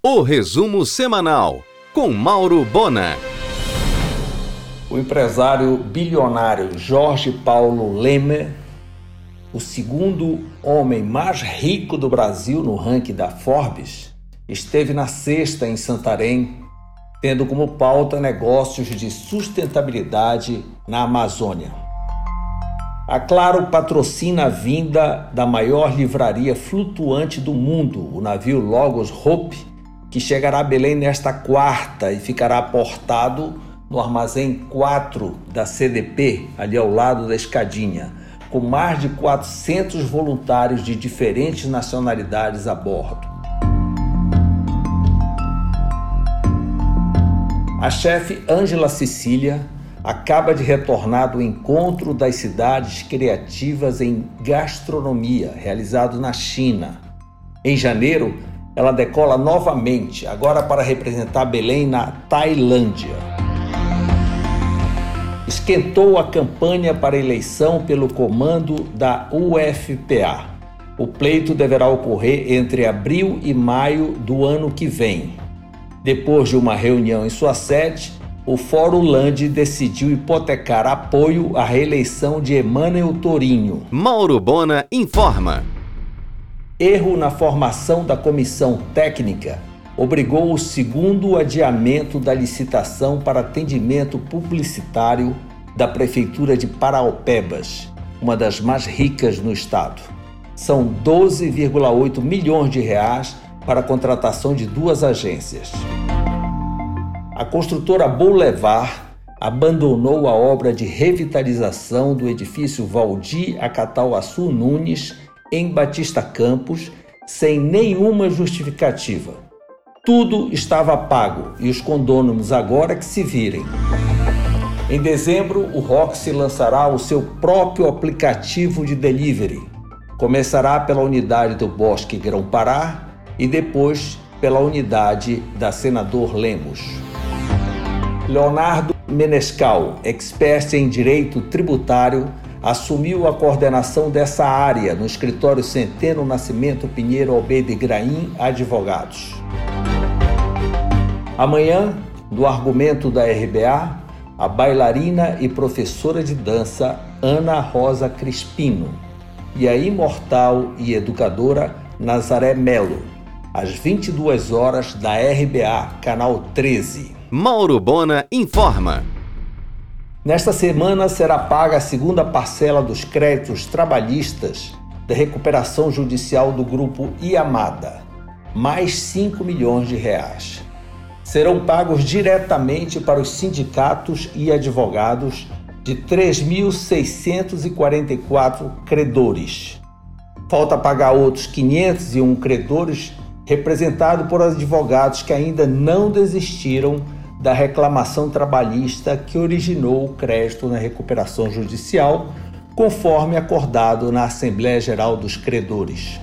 O resumo semanal com Mauro Bona. O empresário bilionário Jorge Paulo Leme, o segundo homem mais rico do Brasil no ranking da Forbes, esteve na sexta em Santarém, tendo como pauta negócios de sustentabilidade na Amazônia. A Claro patrocina a vinda da maior livraria flutuante do mundo, o navio Logos Hope, que chegará a Belém nesta quarta e ficará portado no armazém 4 da CDP, ali ao lado da escadinha, com mais de 400 voluntários de diferentes nacionalidades a bordo. A chefe Ângela Cecília acaba de retornar do encontro das cidades criativas em gastronomia, realizado na China. Em janeiro, ela decola novamente, agora para representar Belém na Tailândia. Esquentou a campanha para eleição pelo comando da UFPA. O pleito deverá ocorrer entre abril e maio do ano que vem. Depois de uma reunião em sua sede, o Fórum Land decidiu hipotecar apoio à reeleição de Emmanuel Torinho. Mauro Bona informa. Erro na formação da comissão técnica obrigou o segundo adiamento da licitação para atendimento publicitário da Prefeitura de Paraupebas, uma das mais ricas no estado. São 12,8 milhões de reais para a contratação de duas agências. A construtora Boulevard abandonou a obra de revitalização do edifício Valdir Acatauaçu Nunes em Batista Campos sem nenhuma justificativa. Tudo estava pago e os condôminos agora que se virem. Em dezembro, o Roxy lançará o seu próprio aplicativo de delivery. Começará pela unidade do Bosque Grão-Pará e depois pela unidade da Senador Lemos. Leonardo Menescal, expert em direito tributário, assumiu a coordenação dessa área no escritório Centeno Nascimento Pinheiro Albeide Graim Advogados. Amanhã, no argumento da RBA, a bailarina e professora de dança Ana Rosa Crispino e a imortal e educadora Nazaré Melo, às 22 horas da RBA, canal 13. Mauro Bona informa. Nesta semana será paga a segunda parcela dos créditos trabalhistas da recuperação judicial do grupo Iamada, mais 5 milhões de reais. Serão pagos diretamente para os sindicatos e advogados de 3.644 credores. Falta pagar outros 501 credores, representados por advogados que ainda não desistiram da reclamação trabalhista que originou o crédito na recuperação judicial, conforme acordado na Assembleia Geral dos Credores.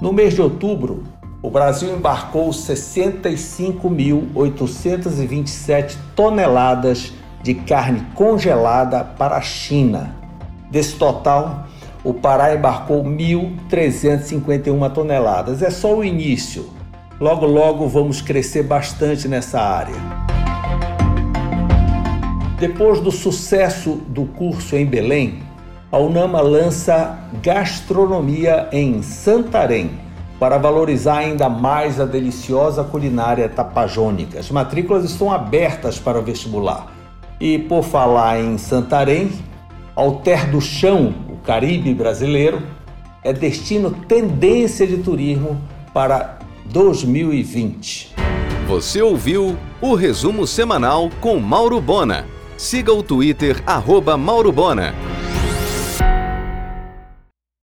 No mês de outubro, o Brasil embarcou 65.827 toneladas de carne congelada para a China. Desse total, o Pará embarcou 1.351 toneladas. É só o início Logo, logo vamos crescer bastante nessa área. Depois do sucesso do curso em Belém, a Unama lança Gastronomia em Santarém para valorizar ainda mais a deliciosa culinária tapajônica. As matrículas estão abertas para o vestibular. E por falar em Santarém, Alter do Chão, o Caribe brasileiro, é destino tendência de turismo para 2020. Você ouviu o resumo semanal com Mauro Bona. Siga o Twitter, arroba Mauro Bona.